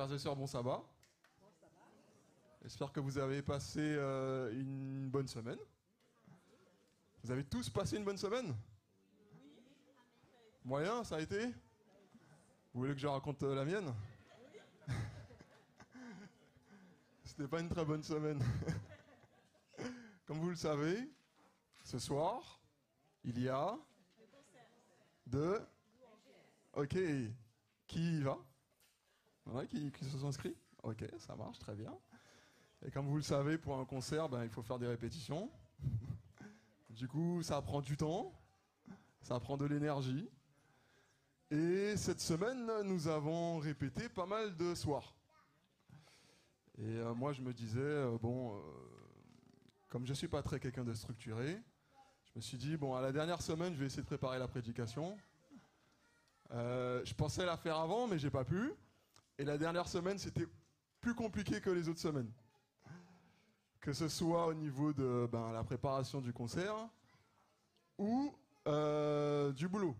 Frères et sœurs, bon sabbat. J'espère que vous avez passé euh, une bonne semaine. Vous avez tous passé une bonne semaine? Moyen, ça a été? Vous voulez que je raconte euh, la mienne? C'était pas une très bonne semaine. Comme vous le savez, ce soir, il y a deux. Ok. Qui y va? Ouais, qui, qui se sont inscrits Ok, ça marche très bien. Et comme vous le savez, pour un concert, ben, il faut faire des répétitions. du coup, ça prend du temps, ça prend de l'énergie. Et cette semaine, nous avons répété pas mal de soirs. Et euh, moi, je me disais, euh, bon, euh, comme je ne suis pas très quelqu'un de structuré, je me suis dit, bon, à la dernière semaine, je vais essayer de préparer la prédication. je pensais la faire avant, mais j'ai pas pu. Et la dernière semaine, c'était plus compliqué que les autres semaines. Que ce soit au niveau de ben, la préparation du concert ou du boulot.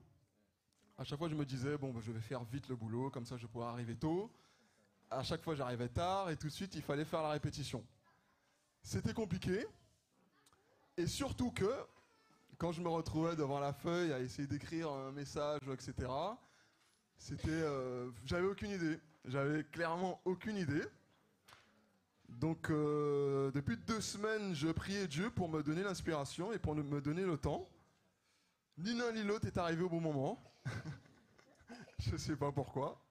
À chaque fois, je me disais, bon, ben, je vais faire vite le boulot, comme ça je pourrai arriver tôt à chaque fois j'arrivais tard et tout de suite il fallait faire la répétition. C'était compliqué. Et surtout que, quand je me retrouvais devant la feuille à essayer d'écrire un message, etc., c'était. Euh, j'avais aucune idée. J'avais clairement aucune idée. Donc, euh, depuis deux semaines, je priais Dieu pour me donner l'inspiration et pour me donner le temps. Ni l'un ni l'autre est arrivé au bon moment. je ne sais pas pourquoi.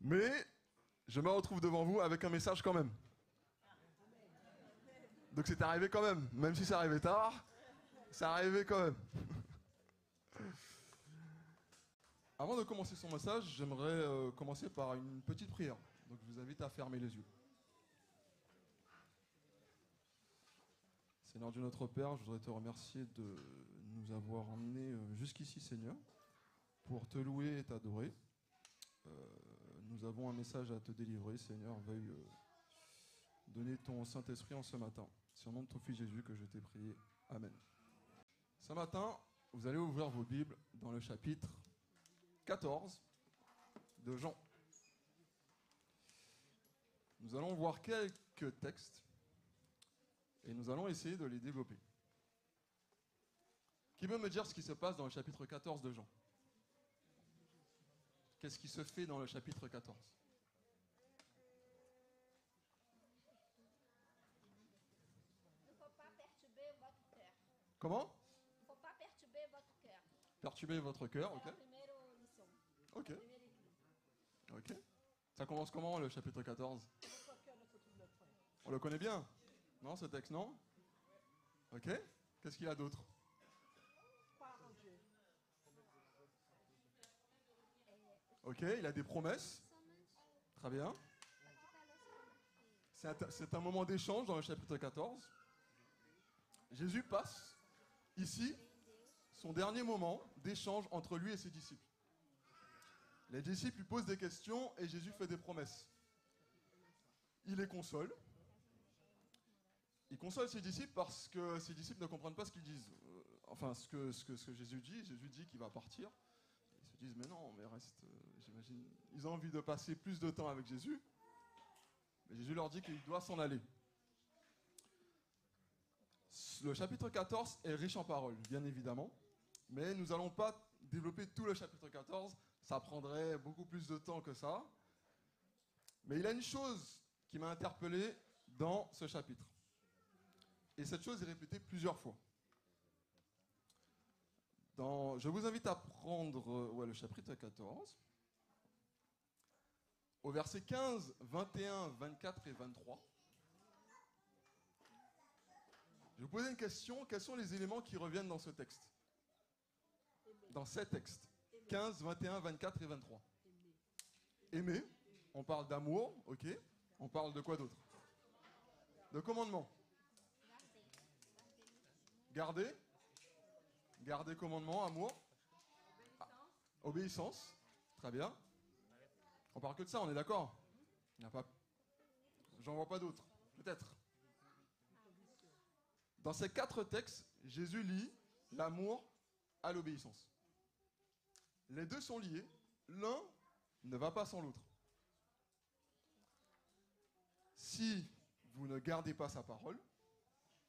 Mais je me retrouve devant vous avec un message quand même. Donc c'est arrivé quand même, même si c'est arrivé tard, c'est arrivé quand même. Avant de commencer son message, j'aimerais euh, commencer par une petite prière. Donc je vous invite à fermer les yeux. Seigneur Dieu notre Père, je voudrais te remercier de nous avoir emmenés euh, jusqu'ici, Seigneur, pour te louer et t'adorer. Euh, nous avons un message à te délivrer. Seigneur, veuille donner ton Saint-Esprit en ce matin. C'est au nom de ton Fils Jésus que je t'ai prié. Amen. Ce matin, vous allez ouvrir vos Bibles dans le chapitre 14 de Jean. Nous allons voir quelques textes et nous allons essayer de les développer. Qui veut me dire ce qui se passe dans le chapitre 14 de Jean? Qu'est-ce qui se fait dans le chapitre 14 Il ne faut pas perturber votre cœur. Comment? Il ne faut pas perturber votre cœur. Perturber votre cœur, ok. C'est la première mission. Ok. Ok. Ça commence comment le chapitre 14 On le connaît bien Non, ce texte, non? Ok. Qu'est-ce qu'il y a d'autre? Ok, il a des promesses. Très bien. C'est un, c'est un moment d'échange dans le chapitre 14. Jésus passe ici son dernier moment d'échange entre lui et ses disciples. Les disciples lui posent des questions et Jésus fait des promesses. Il les console. Il console ses disciples parce que ses disciples ne comprennent pas ce qu'ils disent. Euh, Enfin, ce que, Jésus dit. Jésus dit qu'il va partir. Ils se disent, mais non, mais reste, euh, j'imagine. Ils ont envie de passer plus de temps avec Jésus. Mais Jésus leur dit qu'il doit s'en aller. Le chapitre 14 est riche en paroles, bien évidemment. Mais nous n'allons pas développer tout le chapitre 14. Ça prendrait beaucoup plus de temps que ça. Mais il y a une chose qui m'a interpellé dans ce chapitre. Et cette chose est répétée plusieurs fois. Je vous invite à prendre euh, le chapitre 14, au verset 15, 21, 24 et 23. Je vais vous poser une question. Quels sont les éléments qui reviennent dans ce texte? Dans ces textes 15, 21, 24 et 23. Aimer. On parle d'amour, ok. On parle de quoi d'autre? De commandement. Garder. Garder commandement, amour. Ah, Obéissance. Très bien. On parle que de ça, on est d'accord? Il n'y a pas. J'en vois pas d'autres. Peut-être. Dans ces quatre textes, Jésus lie l'amour à l'obéissance. Les deux sont liés. L'un ne va pas sans l'autre. si vous ne gardez pas sa parole,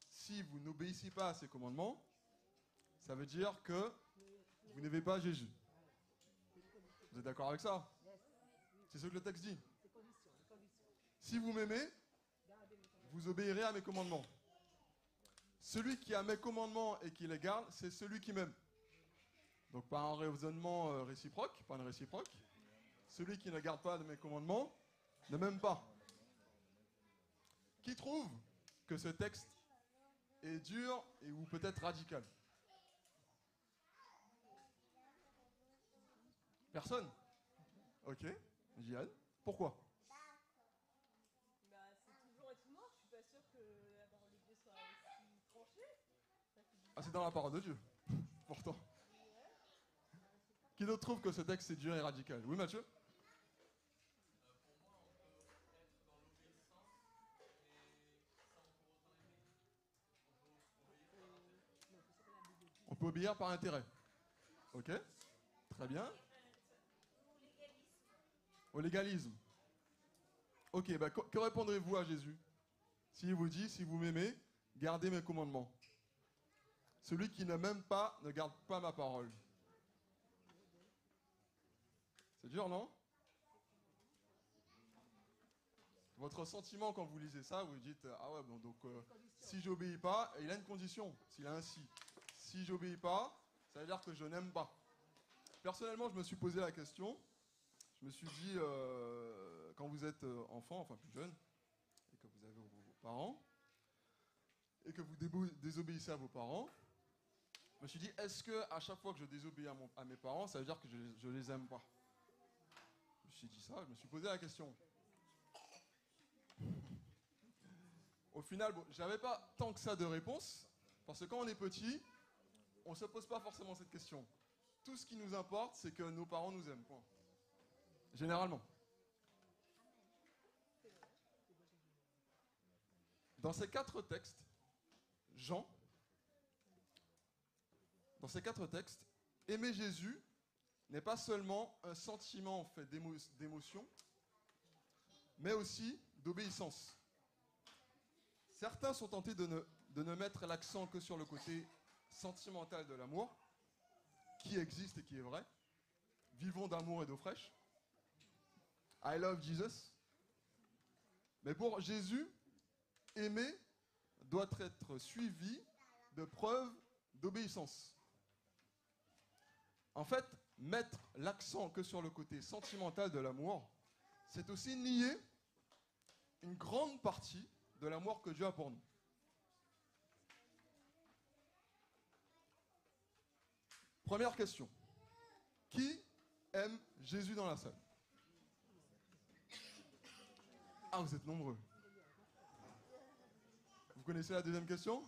si vous n'obéissez pas à ses commandements, ça veut dire que vous n'aimez pas Jésus. Vous êtes d'accord avec ça? C'est ce que le texte dit. Si vous m'aimez, vous obéirez à mes commandements. Celui qui a mes commandements et qui les garde, c'est celui qui m'aime. Donc par un raisonnement euh, réciproque, pas une réciproque, celui qui ne garde pas de mes commandements ne m'aime pas. Qui trouve que ce texte est dur et ou peut-être radical? Personne Ok, Jihan. Pourquoi? Bah, c'est toujours étonnant, je suis pas sûre que la parole de Dieu soit aussi tranchée. Ah, c'est dans la parole de Dieu, pourtant. Qui d'autre trouve que ce texte est dur et radical Oui, Mathieu? On peut obéir par intérêt. Ok? Très bien. Au légalisme. Ok, bah, que, répondrez-vous à Jésus? S'il vous dit, si vous m'aimez, gardez mes commandements. Celui qui ne m'aime pas ne garde pas ma parole. C'est dur, non? Votre sentiment quand vous lisez ça, vous dites Ah ouais, bon, donc euh, si j'obéis pas, il a une condition, s'il a un si. Si j'obéis pas, ça veut dire que je n'aime pas. Personnellement, je me suis posé la question. Je me suis dit, euh, quand vous êtes euh, enfant, enfin plus jeune, et que vous avez vos, parents, et que vous désobéissez à vos parents, je me suis dit, est-ce que à chaque fois que je désobéis à, mes parents, ça veut dire que je, je les aime pas? Suis dit ça, je me suis posé la question. Au final, bon, j'avais pas tant que ça de réponse, parce que quand on est petit, on se pose pas forcément cette question. Tout ce qui nous importe, c'est que nos parents nous aiment. point. Généralement. Dans ces quatre textes, Jean, dans ces quatre textes, aimer Jésus n'est pas seulement un sentiment fait d'émo- d'émotion, mais aussi d'obéissance. Certains sont tentés de ne, de ne mettre l'accent que sur le côté sentimental de l'amour, qui existe et qui est vrai. Vivons d'amour et d'eau fraîche. I love Jesus. Mais pour Jésus, aimer doit être suivi de preuves d'obéissance. En fait, mettre l'accent que sur le côté sentimental de l'amour, c'est aussi nier une grande partie de l'amour que Dieu a pour nous. Première question. Qui aime Jésus dans la salle? Ah, vous êtes nombreux. Vous connaissez la deuxième question?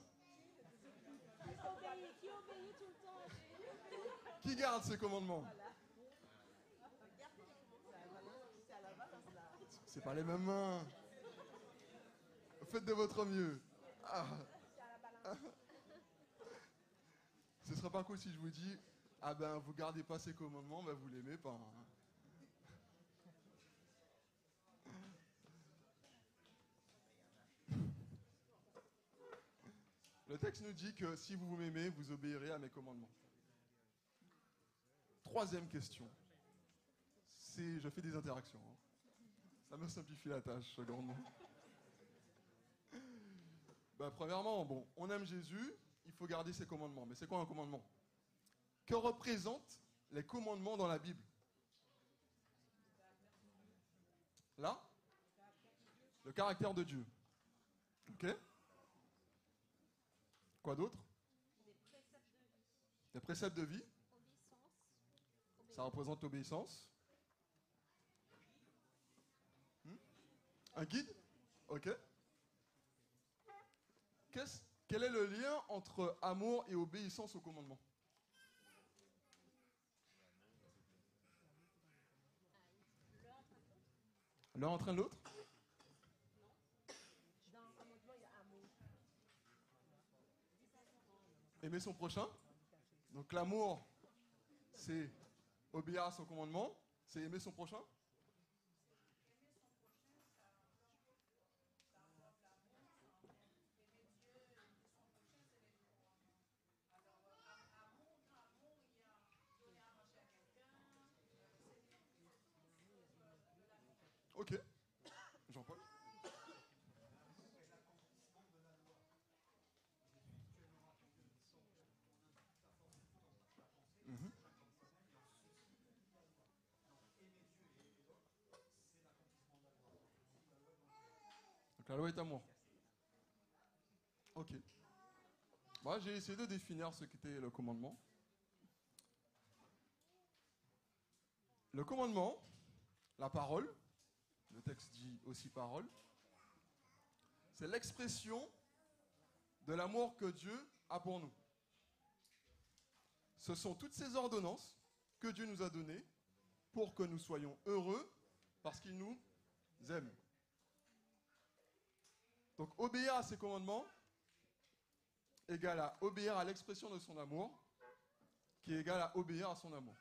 Qui garde ses commandements C'est pas les mêmes mains. Faites de votre mieux. Ah. Ce serait pas cool si je vous dis Ah ben vous gardez pas ses commandements, ben vous l'aimez pas. hein. Le texte nous dit que si vous m'aimez, vous obéirez à mes commandements. Troisième question. C'est, je fais des interactions. hein. Ça me simplifie la tâche grandement. Bah, premièrement, bon, on aime Jésus, il faut garder ses commandements. Mais c'est quoi un commandement? Que représentent les commandements dans la Bible? Là? Le caractère de Dieu. Ok? Quoi d'autre? Des préceptes de vie? Les préceptes de vie, Obéissance. Ça représente l'obéissance. Hmm? Un guide? Ok. Qu'est-ce- quel est le lien entre amour et obéissance au commandement? L'un entraîne l'autre? Aimer son prochain? Donc l'amour, c'est obéir à son commandement, c'est aimer son prochain. Ok. Jean-Paul Mhm. Donc la loi est amour. Ok. Moi, j'ai essayé de définir ce qu'était le commandement. Le commandement, la parole, le texte dit aussi parole, c'est l'expression de l'amour que Dieu a pour nous. Ce sont toutes ces ordonnances que Dieu nous a données pour que nous soyons heureux parce qu'il nous aime. Donc obéir à ses commandements égale à obéir à l'expression de son amour, qui est égal à obéir à son amour.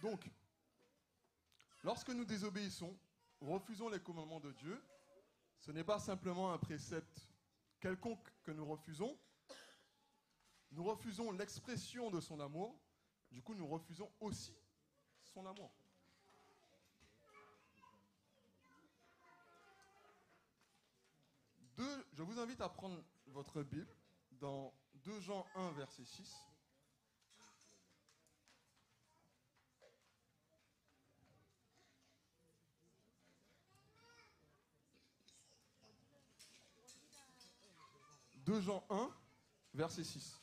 Donc, lorsque nous désobéissons, refusons les commandements de Dieu, ce n'est pas simplement un précepte quelconque que nous refusons, nous refusons l'expression de son amour, du coup nous refusons aussi son amour. Deux, je vous invite à prendre votre Bible dans 2 Jean 1, verset 6. « 2 Jean 1, verset 6.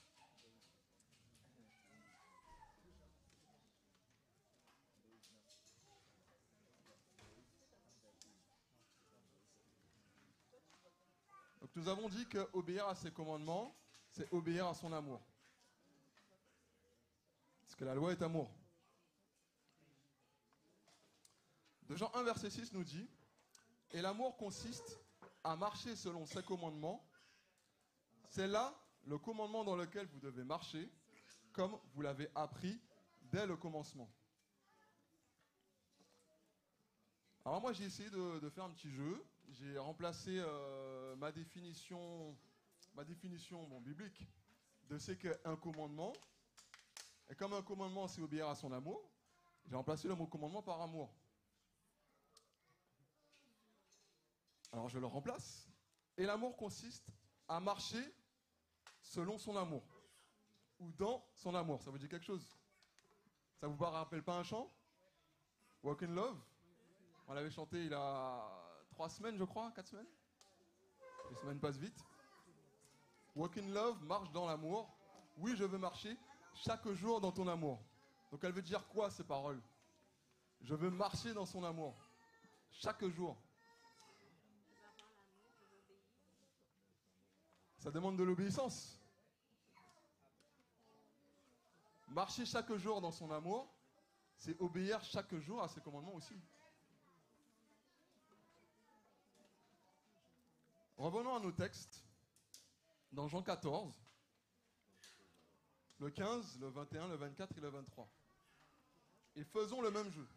Nous avons dit que obéir à ses commandements, c'est obéir à son amour. Parce que la loi est amour. De Jean 1, verset 6 nous dit, Et l'amour consiste à marcher selon ses commandements. C'est là le commandement dans lequel vous devez marcher, comme vous l'avez appris dès le commencement. Alors moi j'ai essayé de, faire un petit jeu. J'ai remplacé euh, ma définition, ma définition biblique de ce qu'est un commandement. Et comme un commandement c'est obéir à son amour, j'ai remplacé le mot commandement par amour. Alors je le remplace. Et l'amour consiste à marcher selon son amour. Ou dans son amour. Ça vous dit quelque chose? Ça vous rappelle pas un chant Walk in Love? On l'avait chanté il y a trois semaines, je crois, quatre semaines. Les semaines passent vite. Walk in Love, marche dans l'amour. Oui, je veux marcher chaque jour dans ton amour. Donc elle veut dire quoi ces paroles? Je veux marcher dans son amour. Chaque jour. Ça demande de l'obéissance. Marcher chaque jour dans son amour, c'est obéir chaque jour à ses commandements aussi. Revenons à nos textes. Dans Jean 14, le 15, le 21, le 24 et le 23. Et faisons le même jeu.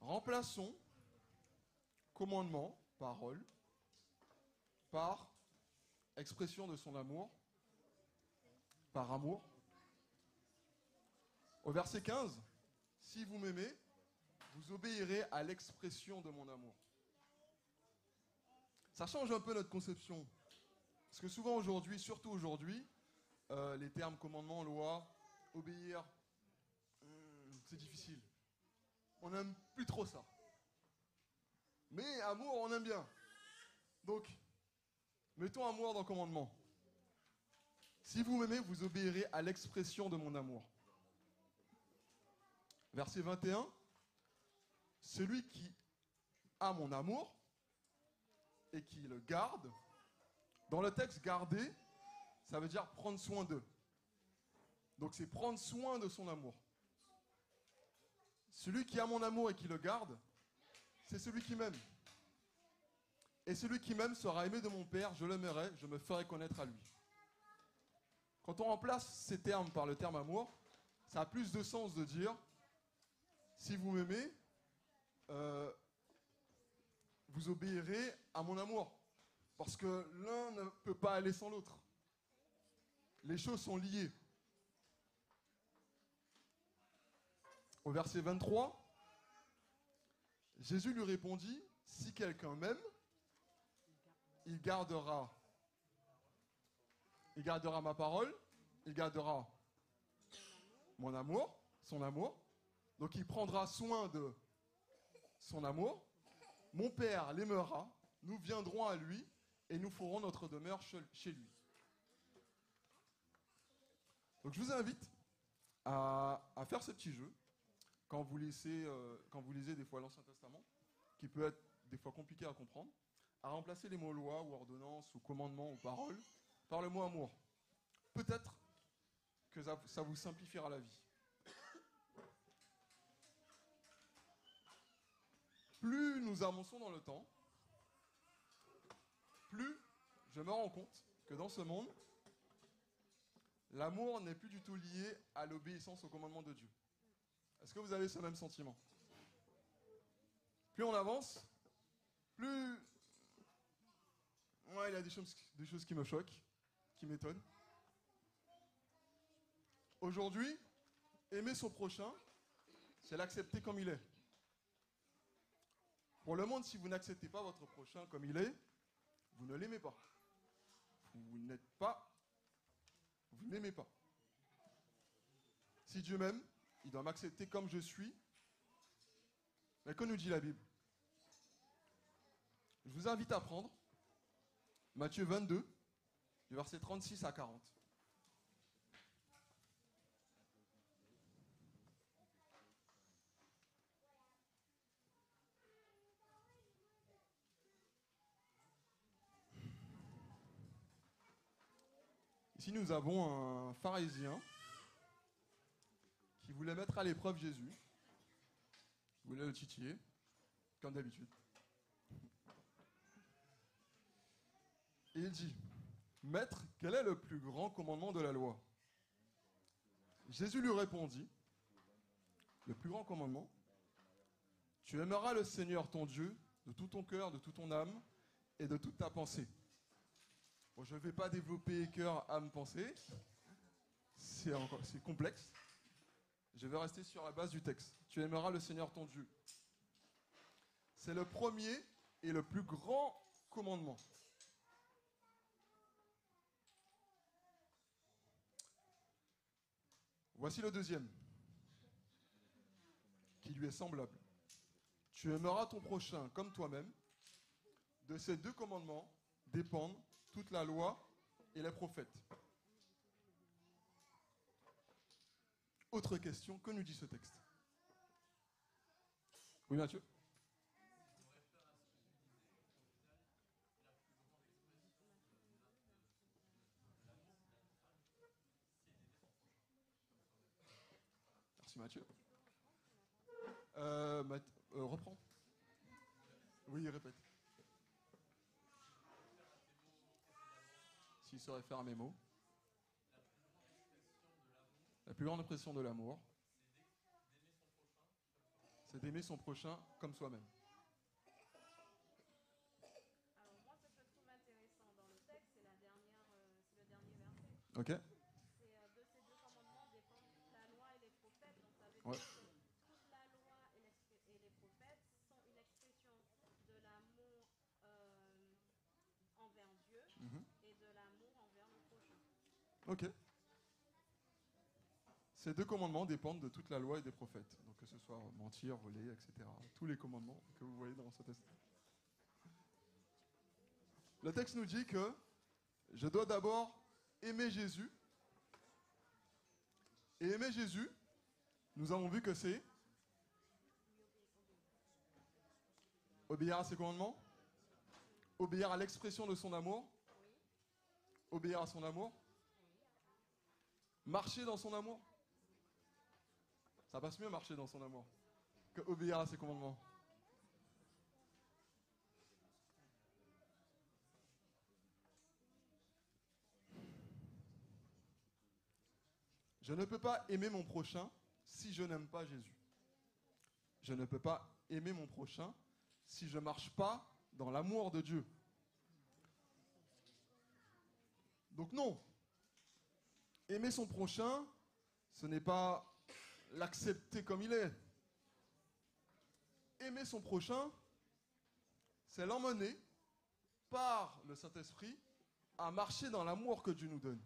Remplaçons commandement, parole, par expression de son amour, par amour. Au verset 15, si vous m'aimez, vous obéirez à l'expression de mon amour. Ça change un peu notre conception. Parce que souvent aujourd'hui, surtout aujourd'hui, euh, les termes commandement, loi, obéir, hmm, c'est difficile. On n'aime plus trop ça. Mais amour, on aime bien. Donc, mettons amour dans commandement. Si vous m'aimez, vous obéirez à l'expression de mon amour. Verset 21. Celui qui a mon amour et qui le garde, dans le texte garder, ça veut dire prendre soin d'eux. Donc c'est prendre soin de son amour. Celui qui a mon amour et qui le garde, c'est celui qui m'aime. Et celui qui m'aime sera aimé de mon Père, je l'aimerai, je me ferai connaître à lui. Quand on remplace ces termes par le terme amour, ça a plus de sens de dire, si vous m'aimez, euh, vous obéirez à mon amour. Parce que l'un ne peut pas aller sans l'autre. les choses sont liées. Au verset 23, Jésus lui répondit, si quelqu'un m'aime, il gardera. Il gardera ma parole, il gardera mon amour, son amour. Donc il prendra soin de son amour. Mon Père l'aimera, nous viendrons à lui et nous ferons notre demeure chez lui. Donc je vous invite à, faire ce petit jeu quand vous, lisez, euh, quand vous lisez des fois l'Ancien Testament, qui peut être des fois compliqué à comprendre, à remplacer les mots loi ou ordonnance ou commandement ou parole par le mot amour. Peut-être que ça vous simplifiera la vie. Plus nous avançons dans le temps, plus je me rends compte que dans ce monde, l'amour n'est plus du tout lié à l'obéissance au commandement de Dieu. Est-ce que vous avez ce même sentiment? Plus on avance, plus... Ouais, il y a des choses, des choses qui me choquent, qui m'étonnent. Aujourd'hui, aimer son prochain, c'est l'accepter comme il est. Pour le monde, si vous n'acceptez pas votre prochain comme il est, vous ne l'aimez pas. Vous n'êtes pas, vous n'aimez pas. Si Dieu m'aime, il doit m'accepter comme je suis. Mais que nous dit la Bible? Je vous invite à prendre Matthieu 22, du verset 36 à 40. Nous avons un pharisien qui voulait mettre à l'épreuve Jésus. Il voulait le titiller, comme d'habitude. Il dit, Maître, quel est le plus grand commandement de la loi? Jésus lui répondit, Le plus grand commandement, tu aimeras le Seigneur ton Dieu de tout ton cœur, de toute ton âme et de toute ta pensée je ne vais pas développer cœur, âme, pensée. C'est complexe. Je vais rester sur la base du texte. Tu aimeras le Seigneur ton Dieu. C'est le premier et le plus grand commandement. Voici le deuxième, qui lui est semblable. Tu aimeras ton prochain comme toi-même. De ces deux commandements dépendent toute la loi et les prophètes. Autre question, que nous dit ce texte? Oui, Mathieu? Merci Mathieu. Euh, euh, reprends. Oui, répète. S'il se réfère à mes mots. La plus grande impression de l'amour, c'est d'aimer son prochain comme soi-même. Alors moi, ce que je trouve intéressant dans le texte, c'est, la dernière, euh, c'est le dernier verset. Ok. C'est euh, de ces deux commandements dépendent la loi et les prophètes. Donc ça veut dire que toute la loi et les, et les, prophètes sont une expression de l'amour euh, envers Dieu. Mm-hmm. Ok. Ces deux commandements dépendent de toute la loi et des prophètes. Donc que ce soit mentir, voler, etc. Tous les commandements que vous voyez dans ce texte. Le texte nous dit que je dois d'abord aimer Jésus. Et aimer Jésus, nous avons vu que c'est obéir à ses commandements, obéir à l'expression de son amour, obéir à son amour, Marcher dans son amour. Ça passe mieux marcher dans son amour que obéir à ses commandements. Je ne peux pas aimer mon prochain si je n'aime pas Jésus. Je ne peux pas aimer mon prochain si je ne marche pas dans l'amour de Dieu. Donc non, Aimer son prochain, ce n'est pas l'accepter comme il est. Aimer son prochain, c'est l'emmener par le Saint-Esprit à marcher dans l'amour que Dieu nous donne.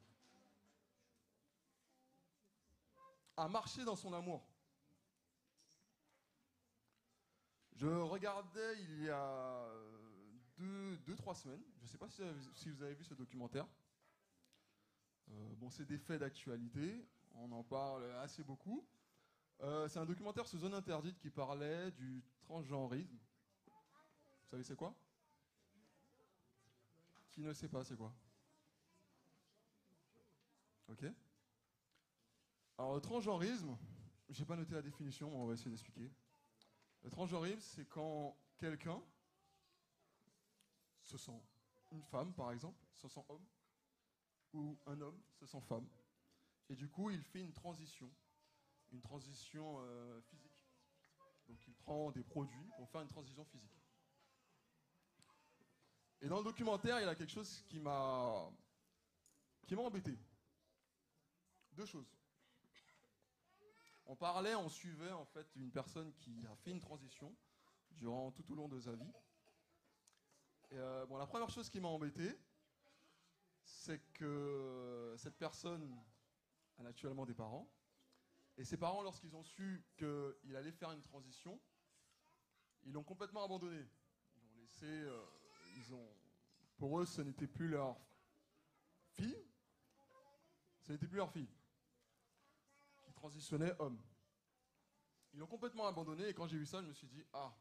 À marcher dans son amour. Je regardais il y a deux, deux trois semaines, je ne sais pas si vous avez vu ce documentaire. Euh, bon, c'est des faits d'actualité, on en parle assez beaucoup. Euh, c'est un documentaire sur Zone Interdite qui parlait du transgenrisme. Vous savez c'est quoi? Qui ne sait pas c'est quoi? Ok Alors le transgenrisme, j'ai pas noté la définition, mais on va essayer d'expliquer. Le transgenrisme, c'est quand quelqu'un se sent une femme, par exemple, se sent homme, un homme se sent femme. Et du coup, il fait une transition, une transition euh, physique. Donc il prend des produits pour faire une transition physique. Et dans le documentaire, il y a quelque chose qui m'a qui m'a embêté. Deux choses. On parlait, on suivait en fait une personne qui a fait une transition durant tout au long de sa vie. Euh, bon, la première chose qui m'a embêté, c'est que cette personne a actuellement des parents. Et ses parents, lorsqu'ils ont su qu'il allait faire une transition, ils l'ont complètement abandonné. Ils ont laissé. Euh, ils ont, pour eux, ce n'était plus leur fille. Ce n'était plus leur fille qui transitionnait homme. Ils l'ont complètement abandonné et quand j'ai vu ça, je me suis dit Ah,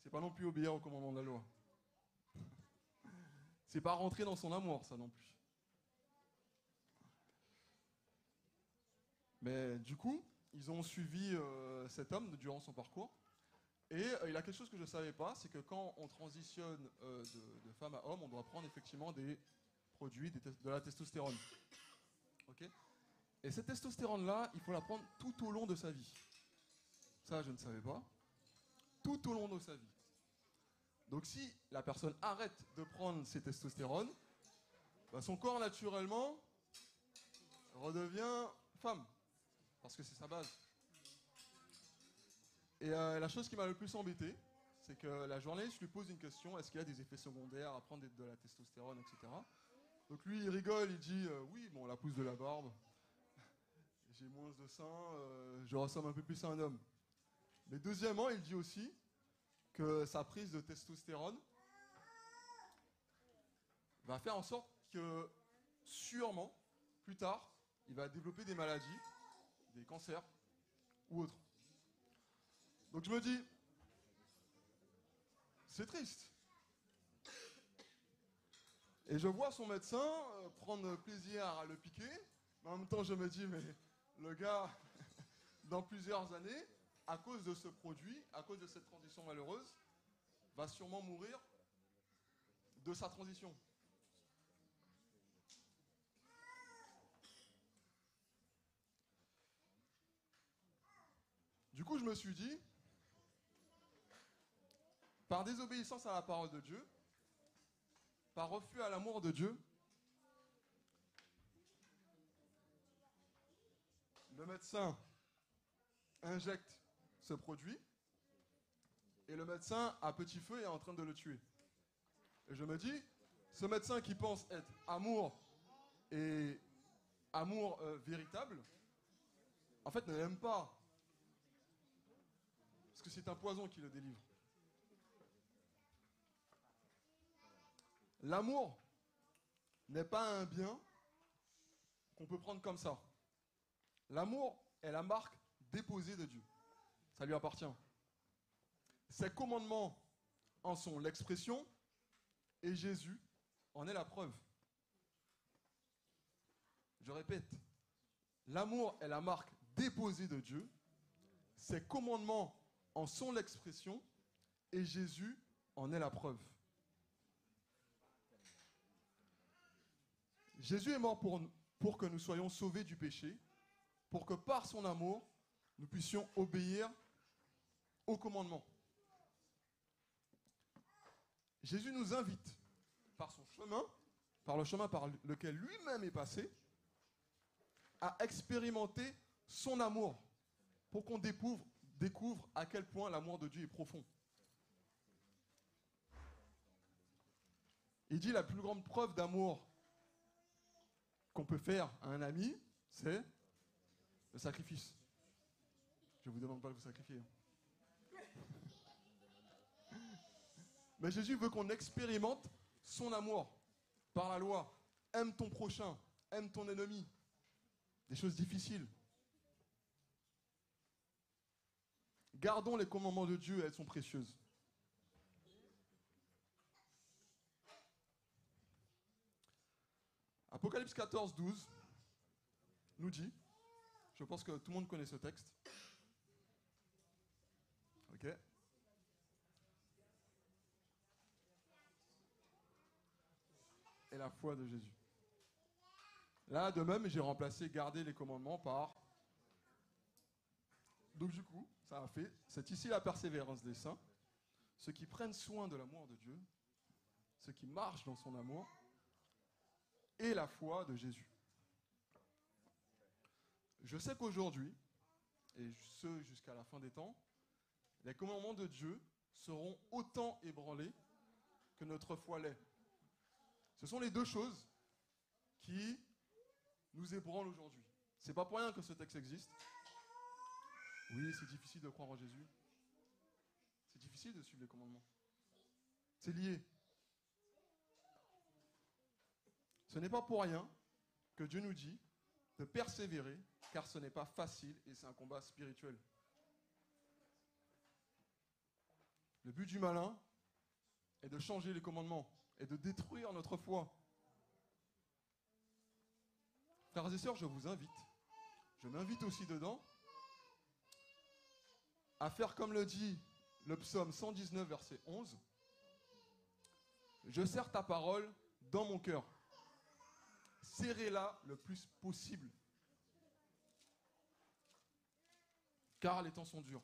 c'est pas non plus obéir au commandement de la loi. C'est pas rentrer dans son amour, ça non plus. Mais du coup, ils ont suivi euh, cet homme durant son parcours. Et euh, il a quelque chose que je ne savais pas, c'est que quand on transitionne euh, de, femme à homme, on doit prendre effectivement des produits, de la testostérone. Et cette testostérone-là, il faut la prendre tout au long de sa vie. Ça, je ne savais pas. Tout au long de sa vie. Donc si la personne arrête de prendre ses testostérones, bah, son corps naturellement redevient femme. Parce que c'est sa base. Et euh, la chose qui m'a le plus embêté, c'est que la journaliste lui pose une question, est-ce qu'il y a des effets secondaires à prendre de la testostérone, etc. Donc lui, il rigole, il dit, euh, oui, bon, la pousse de la barbe, j'ai moins de seins, euh, je ressemble un peu plus à un homme. Mais deuxièmement, il dit aussi, que sa prise de testostérone va faire en sorte que sûrement, plus tard, il va développer des maladies, des cancers ou autres. Donc je me dis, c'est triste. Et je vois son médecin euh, prendre plaisir à le piquer, mais en même temps je me dis, mais le gars, dans plusieurs années, à cause de ce produit, à cause de cette transition malheureuse, va sûrement mourir de sa transition. Du coup, je me suis dit, par désobéissance à la parole de Dieu, par refus à l'amour de Dieu, le médecin injecte ce produit et le médecin à petit feu est en train de le tuer. Et je me dis, ce médecin qui pense être amour et amour euh, véritable, en fait ne l'aime pas. Parce que c'est un poison qui le délivre. L'amour n'est pas un bien qu'on peut prendre comme ça. L'amour est la marque déposée de Dieu. Ça lui appartient. Ces commandements en sont l'expression et Jésus en est la preuve. Je répète, l'amour est la marque déposée de Dieu. Ces commandements en sont l'expression et Jésus en est la preuve. Jésus est mort pour, pour que nous soyons sauvés du péché, pour que par son amour, nous puissions obéir aux commandements. Jésus nous invite par son chemin, par le chemin par lequel lui-même est passé, à expérimenter son amour pour qu'on découvre, découvre à quel point l'amour de Dieu est profond. Il dit la plus grande preuve d'amour qu'on peut faire à un ami, c'est le sacrifice. Je ne vous demande pas de vous sacrifier. Mais Jésus veut qu'on expérimente son amour par la loi. Aime ton prochain, aime ton ennemi. Des choses difficiles. Gardons les commandements de Dieu, elles sont précieuses. Apocalypse 14, 12 nous dit, je pense que tout le monde connaît ce texte. Ok La foi de Jésus. Là, de même, j'ai remplacé garder les commandements par. Donc, du coup, ça a fait. C'est ici la persévérance des saints. Ceux qui prennent soin de l'amour de Dieu, ceux qui marchent dans son amour, et la foi de Jésus. Je sais qu'aujourd'hui, et ce jusqu'à la fin des temps, les commandements de Dieu seront autant ébranlés que notre foi l'est. Ce sont les deux choses qui nous ébranlent aujourd'hui. C'est pas pour rien que ce texte existe. Oui, c'est difficile de croire en Jésus. C'est difficile de suivre les commandements. C'est lié. Ce n'est pas pour rien que Dieu nous dit de persévérer, car ce n'est pas facile et c'est un combat spirituel. Le but du malin est de changer les commandements et de détruire notre foi. Frères et sœurs, je vous invite, je m'invite aussi dedans, à faire comme le dit le psaume 119, verset 11. Je serre ta parole dans mon cœur. Serrez-la le plus possible. Car les temps sont durs.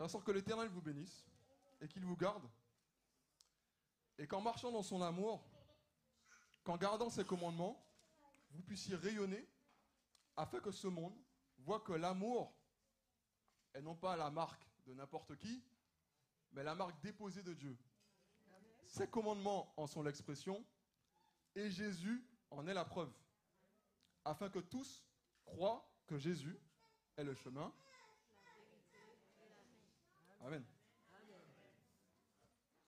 Et sœurs, que l'Éternel vous bénisse et qu'il vous garde. Et qu'en marchant dans son amour, qu'en gardant ses commandements, vous puissiez rayonner afin que ce monde voit que l'amour est non pas la marque de n'importe qui, mais la marque déposée de Dieu. Ses commandements en sont l'expression et Jésus en est la preuve, afin que tous croient que Jésus est le chemin, 아멘.